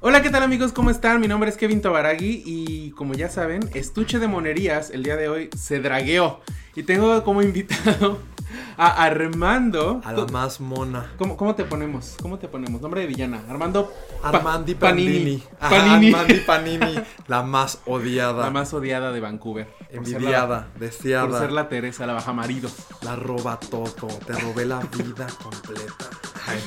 Hola, ¿qué tal amigos? ¿Cómo están? Mi nombre es Kevin Tobaragui y como ya saben, Estuche de Monerías el día de hoy se dragueó. Y tengo como invitado a Armando. A la más mona. ¿Cómo, cómo te ponemos? ¿Cómo te ponemos? Nombre de villana. Armando Pa- Armandi Panini. Panini. Armandi Panini. La más odiada. La más odiada de Vancouver. La- envidiada, deseada. Por ser la Teresa, la baja marido. La roba todo. Te robé la vida completa. Ay.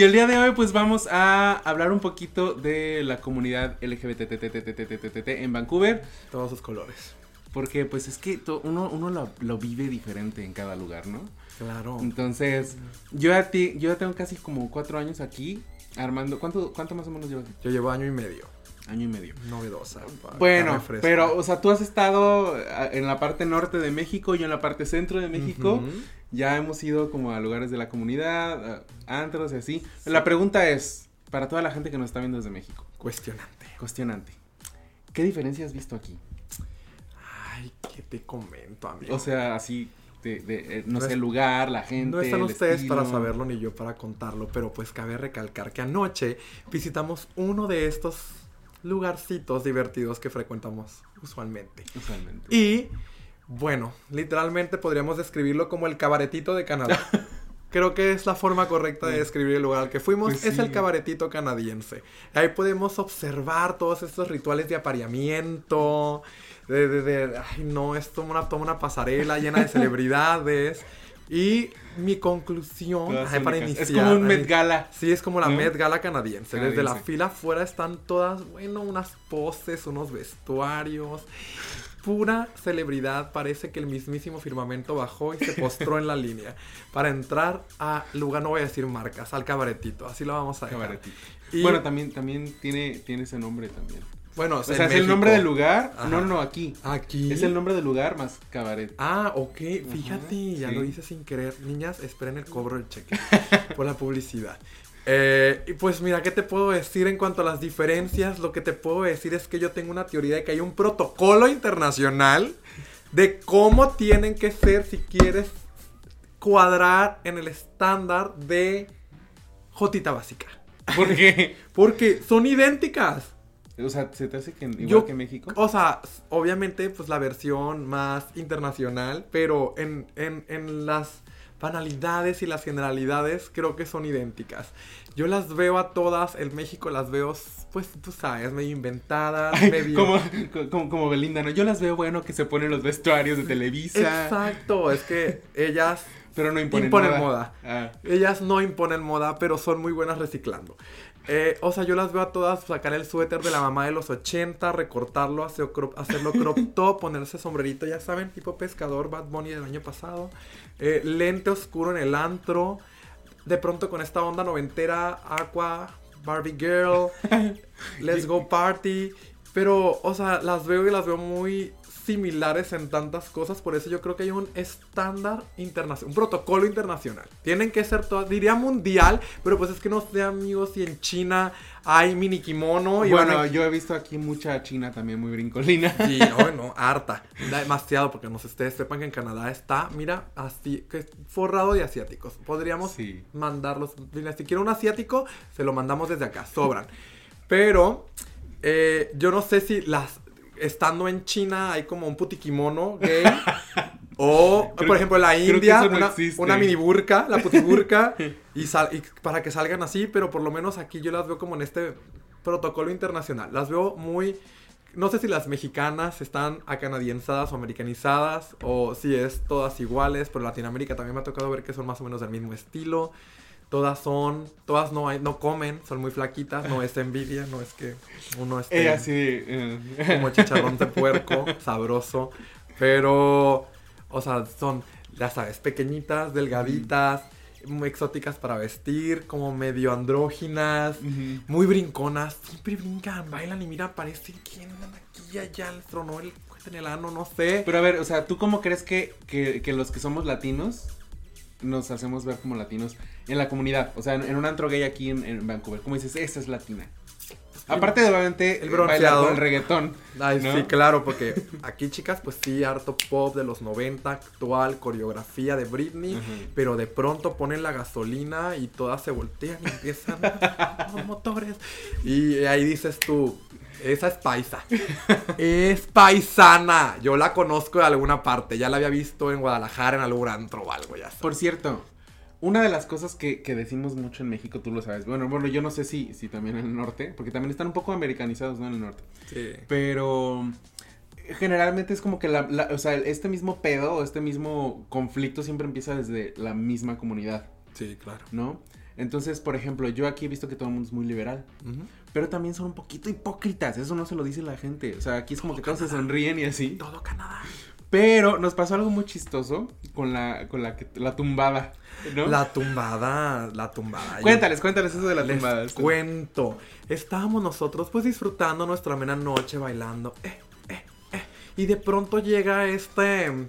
Y el día de hoy pues vamos a hablar un poquito de la comunidad LGBT en Vancouver. Todos sus colores. Porque pues es que uno, uno lo, vive diferente en cada lugar, ¿no? Claro. Entonces, yo ya, ti- yo ya tengo casi como cuatro años aquí. Armando, ¿cuánto, ¿cuánto más o menos llevas? Yo llevo año y medio. Año y medio. Novedosa. Bueno, pero, o sea, tú has estado ah, en la parte norte de México, yo en la parte centro de México. Ujú. Ya hemos ido como a lugares de la comunidad, a antros y así. La pregunta es, para toda la gente que nos está viendo desde México, Cuestionante. cuestionante. ¿Qué diferencia has visto aquí? Ay, ¿qué te comento, amigo? O sea, así, de, de, eh, no, No sé, el lugar, la gente. No están el ustedes para saberlo ni yo para contarlo, pero pues cabe recalcar que anoche visitamos uno de estos lugarcitos divertidos que frecuentamos usualmente. Usualmente. Y bueno, literalmente podríamos describirlo como el cabaretito de Canadá. Creo que es la forma correcta de describir el lugar al que fuimos. Pues es sí. el cabaretito canadiense. Ahí podemos observar todos estos rituales de apareamiento. De, de, de- ay, no, es toda una, toda una pasarela llena de celebridades. Y mi conclusión, ay, para iniciar. Es como un Met Gala. Sí, es como la ¿No? Met Gala canadiense. Desde la Canadiense. fila afuera están todas, bueno, unas poses, unos vestuarios. Pura celebridad. Parece que el mismísimo firmamento bajó y se postró en la línea. Para entrar a lugar, no voy a decir marcas, al cabaretito. Así lo vamos a dejar. Cabaretito. Y- Bueno, también, también tiene, tiene ese nombre también. Bueno, O sea, es el nombre del lugar. Ajá. No, no, no, aquí. Aquí. Es el nombre del lugar más cabaret. Ah, ok. Fíjate, ya sí. lo hice sin querer. Niñas, esperen el cobro del cheque por la publicidad. Eh, y pues mira, ¿qué te puedo decir en cuanto a las diferencias? Lo que te puedo decir es que yo tengo una teoría de que hay un protocolo internacional de cómo tienen que ser si quieres cuadrar en el estándar de Jotita básica. Porque, Porque son idénticas. o sea, se te hace que igual Yo- que México. O sea, obviamente, pues la versión más internacional, pero en, en, en las banalidades y las generalidades creo que son idénticas. Yo las veo a todas, en México las veo, pues tú sabes, medio inventadas, Ay, medio... como, como, como Belinda, ¿no? Yo las veo bueno que se ponen los vestuarios de Televisa. Exacto, es que ellas, Pero no imponen, Imponen moda. moda. Ah, ellas no imponen moda, pero son muy buenas reciclando. Eh, o sea, yo las veo a todas sacar el suéter de la mamá de los 80, recortarlo, hacer crop- hacerlo crop top, ponerse sombrerito, ya saben, tipo pescador, Bad Bunny del año pasado. Eh, lente oscuro en el antro. De pronto con esta onda noventera, Aqua, Barbie Girl, Let's Go Party. Pero, o sea, las veo y las veo muy similares en tantas cosas. Por eso yo creo que hay un estándar internacional, un protocolo internacional. Tienen que ser todas, diría mundial, pero pues es que no sé, amigos, si en China hay mini kimono. Y bueno, van yo he visto aquí mucha china también muy brincolina. Sí, bueno, harta. Demasiado, porque no sé, ustedes sepan que en Canadá está, mira, así, que forrado de asiáticos. Podríamos Sí. mandarlos. Si quiere un asiático, se lo mandamos desde acá, sobran. Pero, eh, yo no sé si las. Estando en China hay como un putikimono gay. o, Creo- por ejemplo, en la India, no una, una mini burka, la putiburka. y, sal- y para que salgan así, pero por lo menos aquí yo las veo como en este protocolo internacional. Las veo muy. No sé si las mexicanas están acanadienzadas o americanizadas, o si es todas iguales, pero Latinoamérica también me ha tocado ver que son más o menos del mismo estilo. Todas son, todas no hay, no comen, son muy flaquitas, no es envidia, no es que uno esté así eh, como chicharrón de puerco, sabroso, pero, o sea, son, ya sabes, pequeñitas, delgaditas, muy exóticas para vestir, como medio andróginas, muy brinconas, siempre brincan, bailan y mira, parecen que andan aquí allá, les tronó el en el ano, no sé. Pero a ver, o sea, ¿tú cómo crees que, que, que los que somos latinos nos hacemos ver como latinos en la comunidad? O sea, en, en un antro gay aquí en, en Vancouver, ¿cómo dices, esta es latina? Aparte de obviamente El bronceado. con el reggaetón. Ay, ¿no? sí, claro, porque aquí, chicas, pues sí, harto pop de los 90, actual, coreografía de Britney, pero de pronto ponen la gasolina y todas se voltean y empiezan los motores. Y ahí dices tú, esa es paisa. Es paisana. Yo la conozco de alguna parte, ya la había visto en Guadalajara en algún antro o algo, ya sabes. Por cierto, una de las cosas que, que decimos mucho en México, tú lo sabes. Bueno, bueno, yo no sé si, si también en el norte, porque también están un poco americanizados, ¿no? En el norte. Sí. Pero eh, generalmente es como que la, la- o sea, este mismo pedo o este mismo conflicto siempre empieza desde la misma comunidad, Sí, claro. ¿no? Entonces, por ejemplo, yo aquí he visto que todo el mundo es muy liberal. Pero también son un poquito hipócritas, eso no se lo dice la gente, o sea, aquí es como que todos se sonríen y así. Todo Canadá. Pero nos pasó algo muy chistoso con la con la que la tumbada, ¿no? La tumbada, la tumbada. Cuéntales, cuéntales eso de la Les tumbada. cuento. Estábamos nosotros pues disfrutando nuestra amena noche bailando. Eh, eh, eh. Y de pronto llega este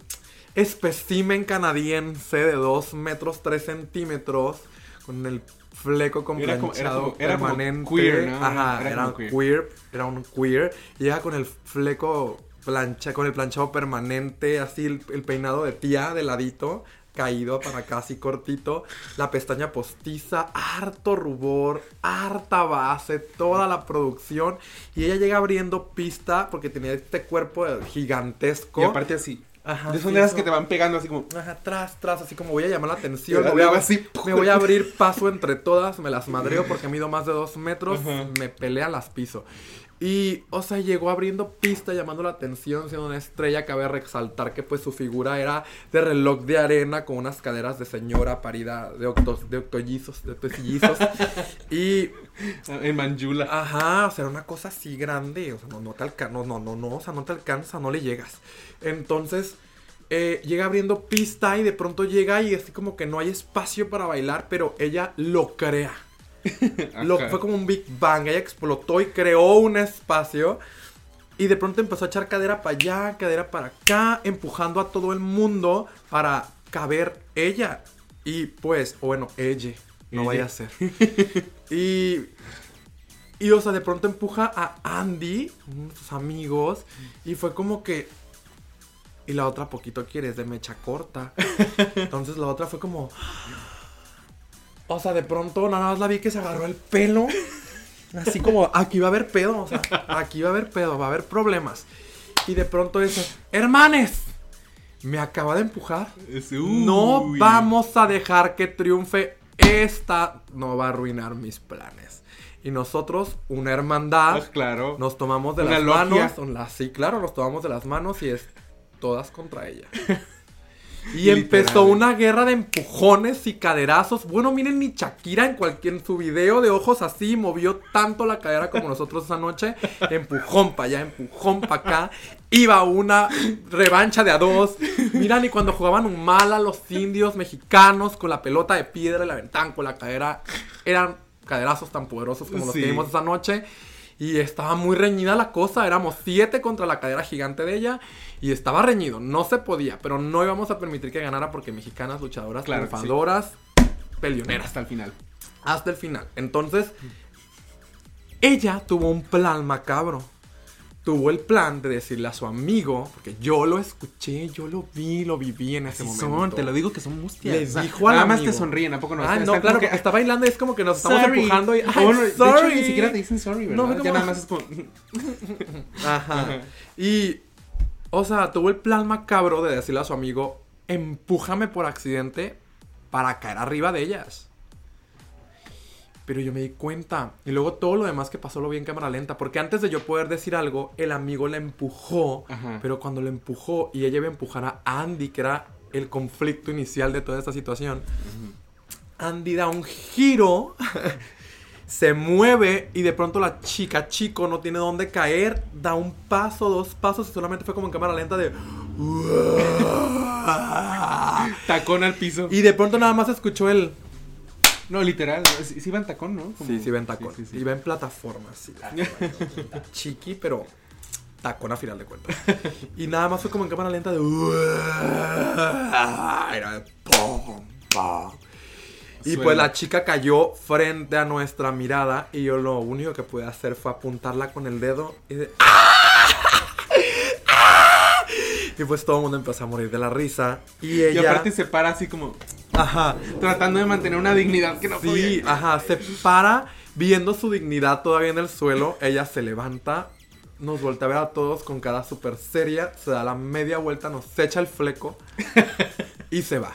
espécimen canadiense de 2 metros 3 centímetros con el fleco con Era como- era planchado como- era como permanente. queer, ¿no? Ajá, Era un queer. queer. Era un queer. Llega con el fleco plancha, con el planchado permanente, así el, el peinado de tía de ladito, caído para acá así cortito, la pestaña postiza, harto rubor, harta base, toda la producción. Y ella llega abriendo pista porque tenía este cuerpo gigantesco. Y aparte así. Ajá, de sí, esas que te van pegando así como. Ajá, tras, tras, así como voy a llamar la atención. Te Me voy, a, luego así. me voy a abrir paso entre todas, me las madreo porque mido más de dos metros, Ajá. me pelean las piso. Y, o sea, llegó abriendo pista, llamando la atención, siendo una estrella. Cabe resaltar que, pues, su figura era de reloj de arena con unas caderas de señora parida de, octos, de octollizos, de octosillizos. y, En Manjula. Ajá, o sea, era una cosa así grande, o sea, no, no te alcanza, no, no, no, no, o sea, no te alcanza, no le llegas. Entonces, eh, llega abriendo pista y de pronto llega y así como que no hay espacio para bailar, pero ella lo crea. Lo, fue como un Big Bang, ella explotó y creó un espacio. Y de pronto empezó a echar cadera para allá, cadera para acá, empujando a todo el mundo para caber ella. Y pues, o bueno, ella, no Ella. vaya a ser. y, y, o sea, de pronto empuja a Andy, uno de sus amigos, y fue como que... Y la otra poquito quiere, es de mecha corta. Entonces la otra fue como... O sea, de pronto nada más la vi que se agarró el pelo. Así como, aquí va a haber pedo, o sea, aquí va a haber pedo, va a haber problemas. Y de pronto dice, hermanes, me acaba de empujar. Es- No vamos a dejar que triunfe esta. No va a arruinar mis planes. Y nosotros, una hermandad, Ah, claro. nos tomamos de Una las logia. manos. sí, claro, nos tomamos de las manos y es todas contra ella. Y Literal. empezó una guerra de empujones y caderazos. Bueno, miren, ni Shakira en cualquier en su video de ojos así movió tanto la cadera como nosotros esa noche. Empujón para allá, empujón para acá. Iba una revancha de a dos. Miran, y cuando jugaban un mal a los indios mexicanos con la pelota de piedra y la aventaban con la cadera, eran caderazos tan poderosos como los Sí. que vimos esa noche. Y estaba muy reñida la cosa. Éramos siete contra la cadera gigante de ella. Y estaba reñido. No se podía. Pero no íbamos a permitir que ganara porque mexicanas, luchadoras, Claro sí. triunfadoras, peleoneras. Hasta el final. Hasta el final. Entonces, ella tuvo un plan macabro. Tuvo el plan de decirle a su amigo, porque yo lo escuché, yo lo vi, lo viví en ese momento. son, te lo digo que son mustias. Le O sea, dijo al Nada más te sonríen, ¿a poco no? Ah, no, claro, que, está bailando y es como que nos estamos sorry. empujando y. O ¡Ay, bueno, de hecho, sorry! ni siquiera te dicen sorry, ¿verdad? No, ya nada más es como... Ajá. Y, o sea, tuvo el plan macabro de decirle a su amigo, empújame por accidente para caer arriba de ellas. Pero yo me di cuenta. Y luego todo lo demás que pasó lo vi en cámara lenta. Porque antes de yo poder decir algo, el amigo la empujó. Ajá. Pero cuando la empujó y ella iba a empujar a Andy, que era el conflicto inicial de toda esta situación, Andy da un giro, se mueve y de pronto la chica chico no tiene dónde caer, da un paso, dos pasos y solamente fue como en cámara lenta de... Tacón al piso. Y de pronto nada más escuchó el... No, literal, sí, sí va en tacón, ¿no? Como- Sí, sí, ven tacón. sí, sí. Iba en plataforma, sí. Chiqui, pero tacón a final de cuentas. Y nada más fue como en cámara lenta de... Era de pum, pum. Y pues la chica cayó frente a nuestra mirada y yo lo único que pude hacer fue apuntarla con el dedo y de... Y pues todo el mundo empezó a morir de la risa. Y Y ella... aparte se para así como Ajá. tratando de mantener una dignidad que no Sí, podía. ajá, se para viendo su dignidad todavía en el suelo, ella se levanta, nos voltea a ver a todos con cara súper seria, se da la media vuelta, nos echa el fleco y se va.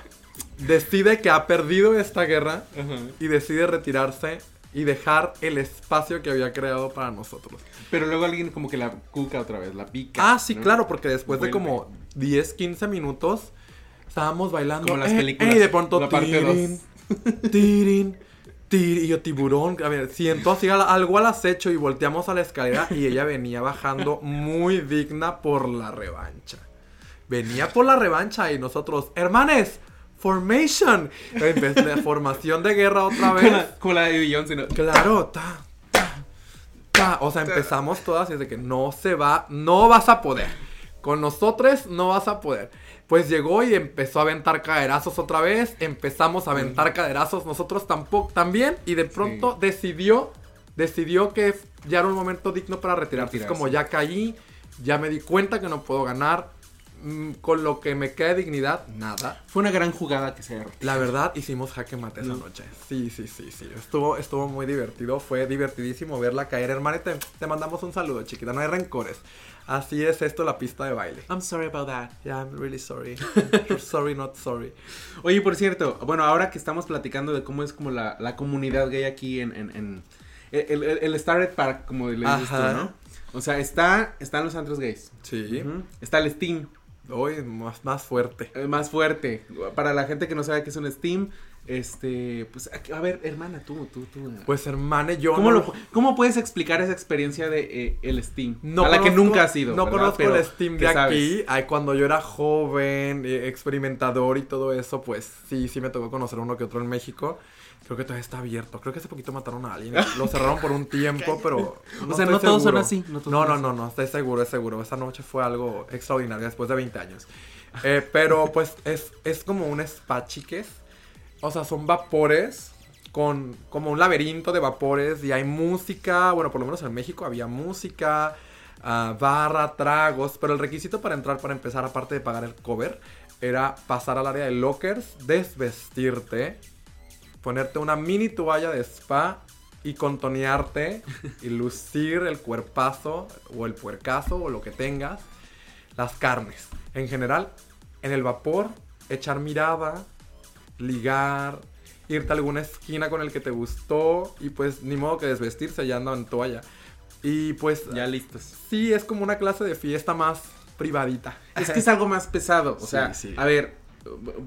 Decide que ha perdido esta guerra Ajá. y decide retirarse y dejar el espacio que había creado para nosotros. Pero luego alguien como que la cuca otra vez, la pica. Ah, sí, ¿no? claro, porque después de como 10, 15 minutos estábamos bailando. Como las eh, películas, eh, y de pronto la parte tirin, tirin, tirin, y yo tiburón, a ver, siento así al- algo al acecho y volteamos a la escalera y ella venía bajando muy digna por la revancha. Venía por la revancha y nosotros, hermanes, formation. De formación de guerra otra Con vez. la, con la de Beyoncé, ¿no? Claro, ta, ta, ta. O sea, empezamos todas y es de que no se va, no vas a poder. Con nosotros no vas a poder. Pues llegó y empezó a aventar caderazos otra vez. Empezamos a aventar caderazos nosotros tampoco, también. Y de pronto decidió, decidió que ya era un momento digno para retirarse. Es Retirarse. como ya caí, ya me di cuenta que no puedo ganar. Mm, Con lo que me queda de dignidad, nada. Fue una gran jugada que se. La verdad, hicimos jaque mate esa No. noche. Sí, sí, sí, sí. Estuvo, estuvo muy divertido. Fue divertidísimo verla caer. Hermana, te, te mandamos un saludo, chiquita. No hay rencores. Así es esto la pista de baile. I'm sorry about that. Yeah, I'm really sorry. You're sorry, not sorry. Oye, por cierto, bueno, ahora que estamos platicando de cómo es como la, la comunidad gay aquí en, en, en- el, el, el Started Park, como le dices tú. ¿no? O sea, está, están los antros gays. Sí. Está el Steam, Hoy más, más fuerte. más fuerte. Para la gente que no sabe qué es un Steam, este, pues, a ver, hermana, tú, tú, tú. Pues hermane, yo ¿Cómo, no, lo- ¿Cómo puedes explicar esa experiencia de eh, el Steam? no a la que conozco- nunca has ido. No ¿verdad? conozco Pero el Steam de sabes. aquí. Ay, cuando yo era joven, eh, experimentador y todo eso, pues sí, sí me tocó conocer uno que otro en México. Creo que todavía está abierto. Creo que hace poquito mataron a alguien. Lo cerraron por un tiempo, pero. O sea, estoy no todos son seguro. así, no todos No, son no, no, no, estoy seguro, es seguro. Esa noche fue algo extraordinario después de 20 años. Eh, pero pues es, es como un spa, chiques. O sea, son vapores con como un laberinto de vapores y hay música. Bueno, por lo menos en México había música, ah, barra, tragos. Pero el requisito para entrar, para empezar, aparte de pagar el cover, era pasar al área de lockers, desvestirte, ponerte una mini toalla de spa y contonearte y lucir el cuerpazo o el puercazo o lo que tengas, las carnes. En general, en el vapor, echar mirada, ligar, irte a alguna esquina con el que te gustó y pues ni modo que desvestirse ya andan en toalla. Y pues Ya listos. sí, es como una clase de fiesta más privadita. Es que es algo más pesado. O Sí, sea, sí. a ver,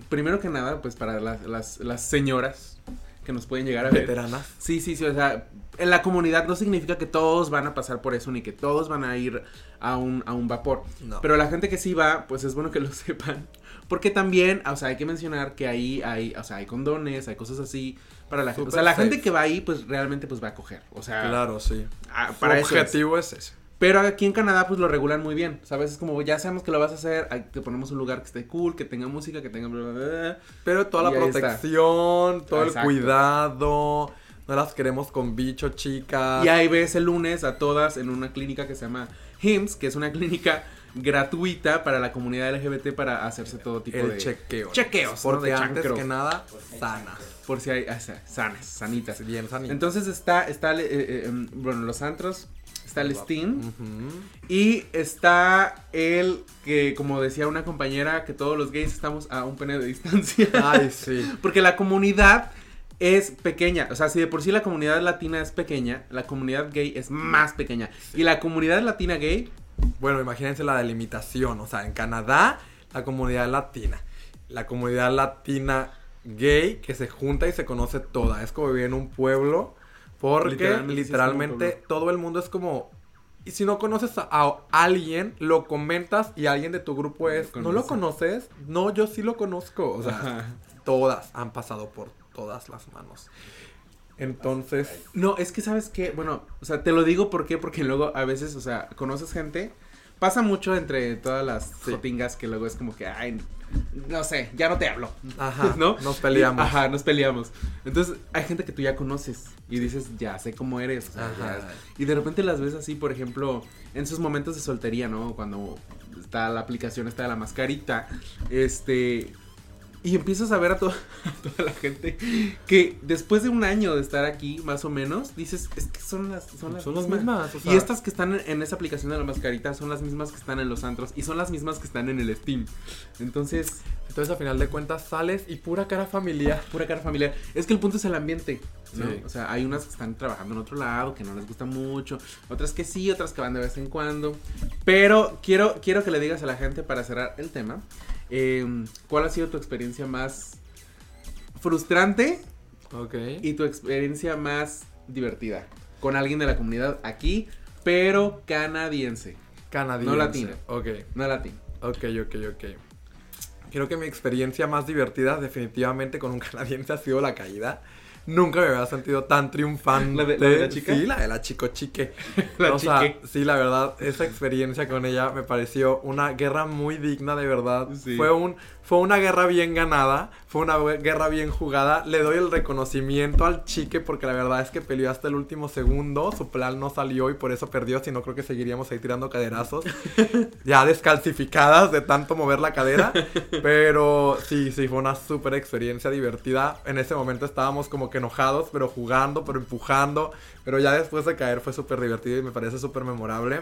primero que nada, pues para las, las, las señoras que nos pueden llegar a ver. veteranas. Sí, sí, sí, o sea, en la comunidad no significa que todos van a pasar por eso, ni que todos van a ir a un, a un vapor. No. Pero la gente que sí va, pues es bueno que lo sepan. Porque también, o sea, hay que mencionar que ahí hay, o sea, hay condones, hay cosas así para la gente. O sea, la safe. gente que va ahí, pues realmente pues va a coger. O sea, Claro, sí. ah, Su para eso es. objetivo es ese. Pero aquí en Canadá pues lo regulan muy bien, ¿sabes? Es como ya sabemos que lo vas a hacer, te ponemos un lugar que esté cool, que tenga música, que tenga bla, bla, bla. Pero toda la está. protección, todo Exacto. el cuidado. No las queremos con bicho, chicas. Y ahí ves el lunes a todas en una clínica que se llama HIMSS, que es una clínica gratuita para la comunidad LGBT para hacerse todo tipo el de chequeo. chequeos, ¿no? Porque De antes que nada, sanas. por si hay o sea, sanas, sanitas. Bien sanitas. Entonces está está eh, eh, em, bueno, los antros, está el Steam y está el que como decía una compañera que todos los gays estamos a un pene de distancia. Ay, sí. Porque la comunidad es pequeña. O sea, si de por sí la comunidad latina es pequeña, la comunidad gay es más pequeña. Y la comunidad latina gay, Bueno, imagínense la delimitación. O sea, en Canadá, la comunidad latina. La comunidad latina gay que se junta y se conoce toda. Es como vivir en un pueblo. Porque Literalmente, sí, todo el mundo es como. Y si no conoces a, a alguien, lo comentas y alguien de tu grupo es. Lo ¿No lo conoce. conoces? No, yo sí lo conozco. O sea, Ajá. todas han pasado por todas las manos. Entonces. No, es que sabes que, bueno, o sea, te lo digo por qué, porque luego a veces, o sea, conoces gente, pasa mucho entre todas las Sí. jotingas que luego es como que, ay, no sé, ya no te hablo. Ajá, ¿No? nos peleamos. Ajá, nos peleamos. Entonces, hay gente que tú ya conoces y dices, ya sé cómo eres. o sea, Ajá. ya- Y de repente las ves así, por ejemplo, en sus momentos de soltería, ¿no? Cuando está la aplicación, está la mascarita. Este. Y empiezas a ver a, to- a toda la gente que después de un año de estar aquí, más o menos, dices, es que son las, son las Son las mismas. mismas. o sea, Y estas que están en- en esa aplicación de la mascarita son las mismas que están en los antros y son las mismas que están en el Steam. Entonces, Entonces, a final de cuentas, sales y pura cara familiar. pura cara familiar. Es que el punto es el ambiente, ¿no? Sí. O sea, hay unas que están trabajando en otro lado, que no les gusta mucho, otras que sí, otras que van de vez en cuando. Pero quiero, quiero que le digas a la gente para cerrar el tema, eh, ¿cuál ha sido tu experiencia más frustrante Ok. y tu experiencia más divertida con alguien de la comunidad aquí, pero canadiense, Canadiense. No latino. Ok. no latino? Ok, ok, ok. Creo que mi experiencia más divertida definitivamente con un canadiense ha sido la caída. Nunca me había sentido tan triunfante. ¿La de- la de la chica? Sí, la de la chico chique. La o sea, chique. sí, la verdad, esa experiencia con ella me pareció una guerra muy digna, de verdad. Sí. Fue un fue una guerra bien ganada, fue una guerra bien jugada. Le doy el reconocimiento al chique porque la verdad es que peleó hasta el último segundo. Su plan no salió y por eso perdió, si no creo que seguiríamos ahí tirando caderazos. ya descalcificadas de tanto mover la cadera. Pero sí, sí, fue una súper experiencia divertida. En ese momento estábamos como que enojados, pero jugando, pero empujando. Pero ya después de caer fue súper divertido y me parece súper memorable.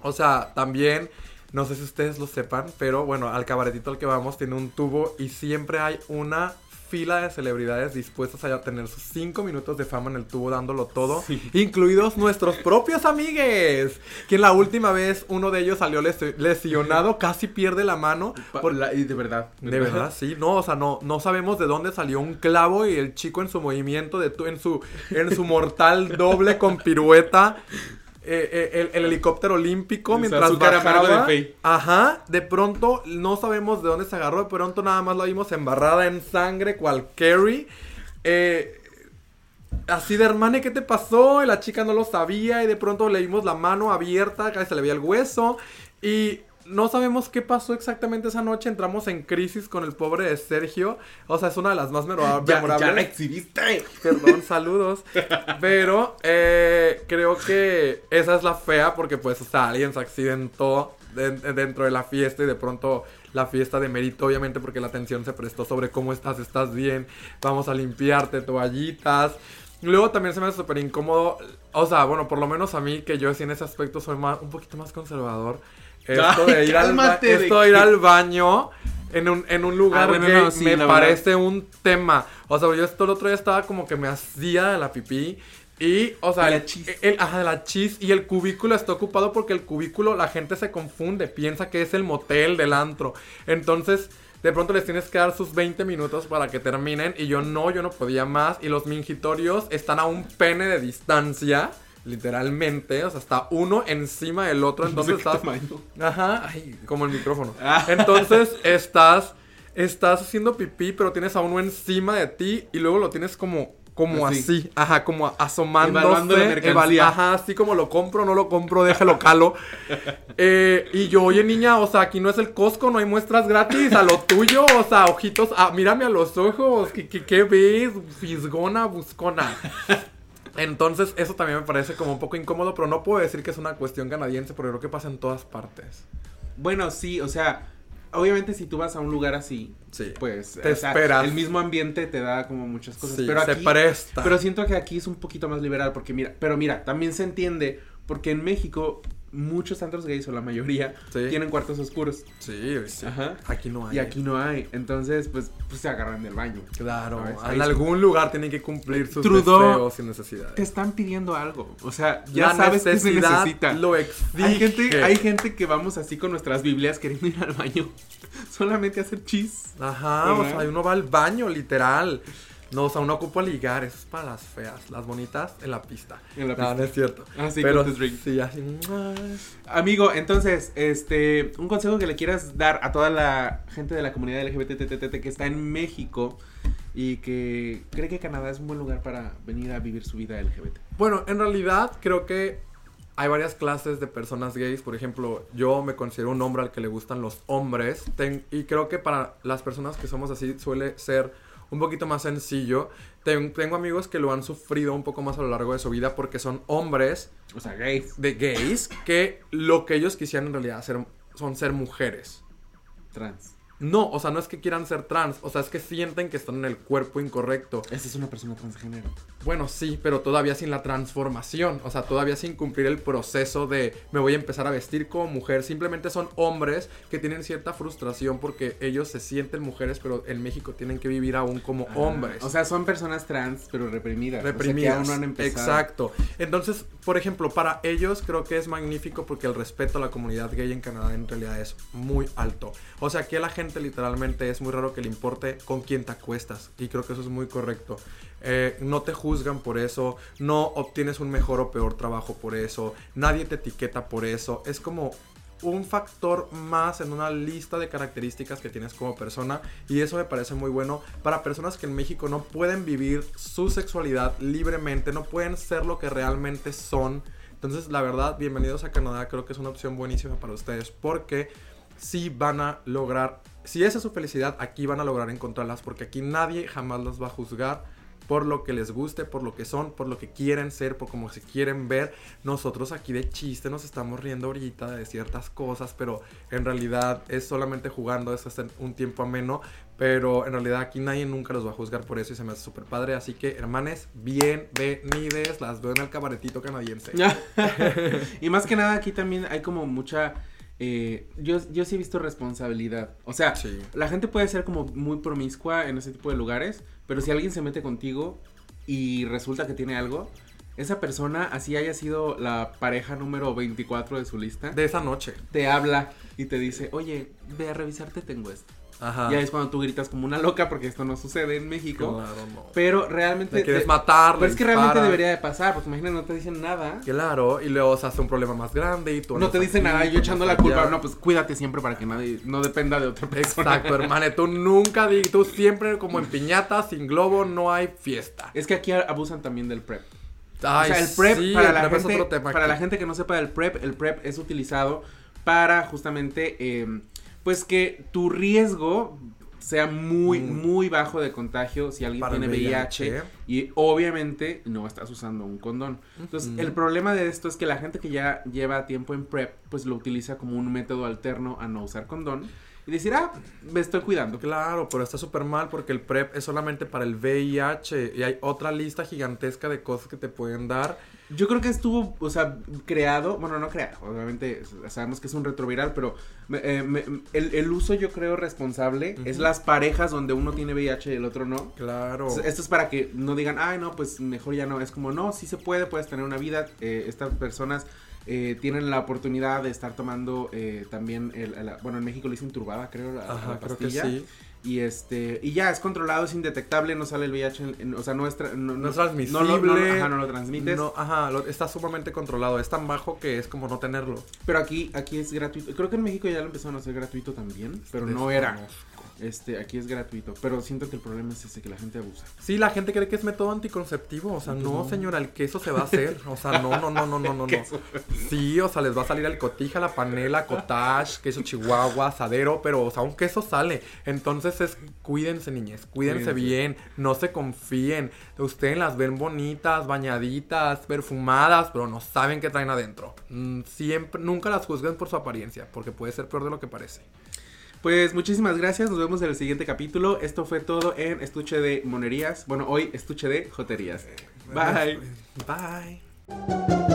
O sea, también, no sé si ustedes lo sepan, pero bueno, al cabaretito al que vamos tiene un tubo y siempre hay una fila de celebridades dispuestas a tener sus cinco minutos de fama en el tubo dándolo todo, Sí. incluidos nuestros propios amigues, que la última vez uno de ellos salió lesi- lesionado, casi pierde la mano. Por- la- y de verdad. de verdad, sí, no, o sea, no, no sabemos de dónde salió un clavo y el chico en su movimiento, de tu- en, su, en su mortal doble con pirueta, eh, eh, el, el helicóptero olímpico O sea, mientras cara amargo de. Ajá, de pronto no sabemos de dónde se agarró, de pronto nada más la vimos embarrada en sangre, cual Carrie. Eh, Así de hermana, ¿qué te pasó? Y la chica no lo sabía y de pronto le vimos la mano abierta, casi se le veía el hueso y no sabemos qué pasó exactamente esa noche, entramos en crisis con el pobre de Sergio, o sea, es una de las más memora- Ya, memorables. ya la exhibiste. Perdón, saludos. Pero eh, creo que esa es la fea porque pues, o sea, alguien se accidentó de- dentro de la fiesta y de pronto la fiesta de mérito, obviamente porque la atención se prestó sobre cómo estás, estás bien, vamos a limpiarte, toallitas. Luego también se me hace súper incómodo, o sea, bueno, por lo menos a mí, que yo sí en ese aspecto soy más, un poquito más conservador. Esto de ir, al, ba- cálmate, ¿de esto de ir al baño en un, en un lugar Ah, bueno, gay no, sí, me la verdad. parece un tema. O sea, yo esto el otro día estaba como que me hacía de la pipí. Y, o sea, De la el- el- ajá, de la chis. Y el cubículo está ocupado porque el cubículo la gente se confunde. Piensa que es el motel del antro. Entonces, de pronto les tienes que dar sus 20 minutos para que terminen. Y yo no, yo no podía más. Y los mingitorios están a un pene de distancia. Literalmente. O sea, está uno encima del otro. No sé Entonces qué estás. Ajá, ay, como el micrófono. Ah. Entonces estás, estás haciendo pipí, pero tienes a uno encima de ti y luego lo tienes como, como Así. así, ajá, como asomándose. Mercancía. ajá, así como lo compro, no lo compro, déjalo calo. Eh, y yo, oye niña, o sea, aquí no es el Costco, no hay muestras gratis, a lo tuyo, o sea, ojitos, ah, mírame a los ojos, ¿qué, qué, qué ves? Fisgona, buscona. Entonces, eso también me parece como un poco incómodo, pero no puedo decir que es una cuestión canadiense, porque creo que pasa en todas partes. Bueno, sí, o sea, obviamente si tú vas a un lugar así, Sí. pues Te o sea, esperas. el mismo ambiente te da como muchas cosas. Sí, pero se aquí, presta. Pero siento que aquí es un poquito más liberal, porque mira, pero mira, también se entiende, porque en México muchos antros gays o la mayoría Sí. tienen cuartos oscuros Sí, sí. Ajá. Aquí no hay. y aquí no hay, entonces pues, pues se agarran del baño. Claro. En algún lugar tienen que cumplir sus Trudeau- deseos y necesidades. Te están pidiendo algo, o sea, ya La sabes que se necesita. Lo exige. Hay gente, hay gente que vamos así con nuestras Biblias queriendo ir al baño. Solamente a hacer chis. Ajá, o ¿Verdad? sea, uno va al baño, literal. No, o sea, uno ocupa ligar, eso es para las feas, las bonitas en la pista. En la No, pista. no es cierto. Ah, sí, Pero con sí, así. mua. Amigo, entonces, este, un consejo que le quieras dar a toda la gente de la comunidad LGBT que está en México y que cree que Canadá es un buen lugar para venir a vivir su vida LGBT. Bueno, en realidad creo que hay varias clases de personas gays. Por ejemplo, yo me considero un hombre al que le gustan los hombres. Ten- y creo que para las personas que somos así suele ser un poquito más sencillo. Ten- tengo amigos que lo han sufrido un poco más a lo largo de su vida porque son hombres O sea, gays. de gays que lo que ellos quisieran en realidad hacer son ser mujeres. Trans. No, o sea, no es que quieran ser trans, o sea, es que sienten que están en el cuerpo incorrecto. Esa es una persona transgénero. Bueno, sí, pero todavía sin la transformación, o sea, todavía sin cumplir el proceso de me voy a empezar a vestir como mujer. Simplemente son hombres que tienen cierta frustración porque ellos se sienten mujeres, pero en México tienen que vivir aún como hombres. Ah, O sea, son personas trans, pero reprimidas. O sea, reprimidas. que aún no han empezado. Exacto. Entonces, por ejemplo, para ellos creo que es magnífico porque el respeto a la comunidad gay en Canadá en realidad es muy alto. O sea, aquí a la gente literalmente es muy raro que le importe con quién te acuestas. Y creo que eso es muy correcto. Eh, no te juzgan por eso, no obtienes un mejor o peor trabajo por eso, nadie te etiqueta por eso. Es como un factor más en una lista de características que tienes como persona y eso me parece muy bueno para personas que en México no pueden vivir su sexualidad libremente, no pueden ser lo que realmente son. Entonces, la verdad, bienvenidos a Canadá, creo que es una opción buenísima para ustedes porque sí van a lograr, si esa es su felicidad, aquí van a lograr encontrarlas porque aquí nadie jamás las va a juzgar por lo que les guste, por lo que son, por lo que quieren ser, por cómo se quieren ver. Nosotros aquí de chiste nos estamos riendo ahorita de ciertas cosas, pero en realidad es solamente jugando, es hasta un tiempo ameno, pero en realidad aquí nadie nunca los va a juzgar por eso y se me hace súper padre. Así que, hermanes, bienvenides, las veo en el cabaretito canadiense. y más que nada aquí también hay como mucha... eh, yo, yo sí he visto responsabilidad. O sea, Sí. la gente puede ser como muy promiscua en ese tipo de lugares, pero si alguien se mete contigo y resulta que tiene algo, esa persona, así haya sido la pareja número 24 de su lista, De esa noche. te habla y te dice, oye, ve a revisarte, tengo esto. Ajá. Ya es cuando tú gritas como una loca porque esto no sucede en México. Claro, no. Pero realmente... Quieres te- matar, Pero es que realmente debería de pasar, porque imagínate, no te dicen nada. Claro, y luego se hace un problema más grande y tú No te andas dice aquí, nada, y yo echando la culpa. No, pues cuídate siempre para que nadie no dependa de otra persona. Exacto, hermano. Tú nunca tú siempre como en piñata, sin globo, no hay fiesta. Es que aquí abusan también del prep. Ay, o sea, el prep, sí, para, el la prep es gente, otro tema para aquí. la gente que no sepa del prep, el prep es utilizado para justamente, eh, pues que tu riesgo sea muy, Mm. muy bajo de contagio si alguien Para tiene VIH, VIH. y obviamente no estás usando un condón. Entonces, el problema de esto es que la gente que ya lleva tiempo en prep, pues lo utiliza como un método alterno a no usar condón y decir, ah, me estoy cuidando. Claro, pero está súper mal porque el PrEP es solamente para el VIH y hay otra lista gigantesca de cosas que te pueden dar. Yo creo que estuvo, o sea, creado, bueno, no creado, obviamente sabemos que es un retroviral, pero eh, me- el, el uso yo creo responsable es Ujú. las parejas donde uno tiene VIH y el otro no. Claro. Esto es para que no digan, ay, no, pues mejor ya no. Es como, no, sí se puede, puedes tener una vida. eh, estas personas eh, tienen la oportunidad de estar tomando eh, también, el, la- bueno, en México le dicen turbada, creo, la, Ajá, la creo que pastilla. sí. Y este, y ya es controlado, es indetectable, no sale el VIH, en- en- o sea, no es, no, No es No, transmisible. lo- no, ajá, no lo transmites. No, ajá, lo- está sumamente controlado. Es tan bajo que es como no tenerlo. Pero aquí, aquí es gratuito. Creo que en México ya lo empezaron a hacer gratuito también, pero no era. Este, aquí es gratuito. Pero siento que el problema es ese, que la gente abusa. Sí, la gente cree que es método anticonceptivo. O sea, Pues no, no. señora, el queso se va a hacer. O sea, no, no, no, no, no, no. no. Sí, o sea, les va a salir el cotija, la panela, cottage, queso chihuahua, asadero, pero, o sea, un queso sale. Entonces es, cuídense, niñez, cuídense, Cuídense. bien, no se confíen. Ustedes las ven bonitas, bañaditas, perfumadas, pero no saben qué traen adentro. Mm, Siempre, nunca las juzguen por su apariencia, porque puede ser peor de lo que parece. Pues muchísimas gracias. Nos vemos en el siguiente capítulo. Esto fue todo en Estuche de Monerías. Bueno, hoy Estuche de Joterías. Bye. Bye.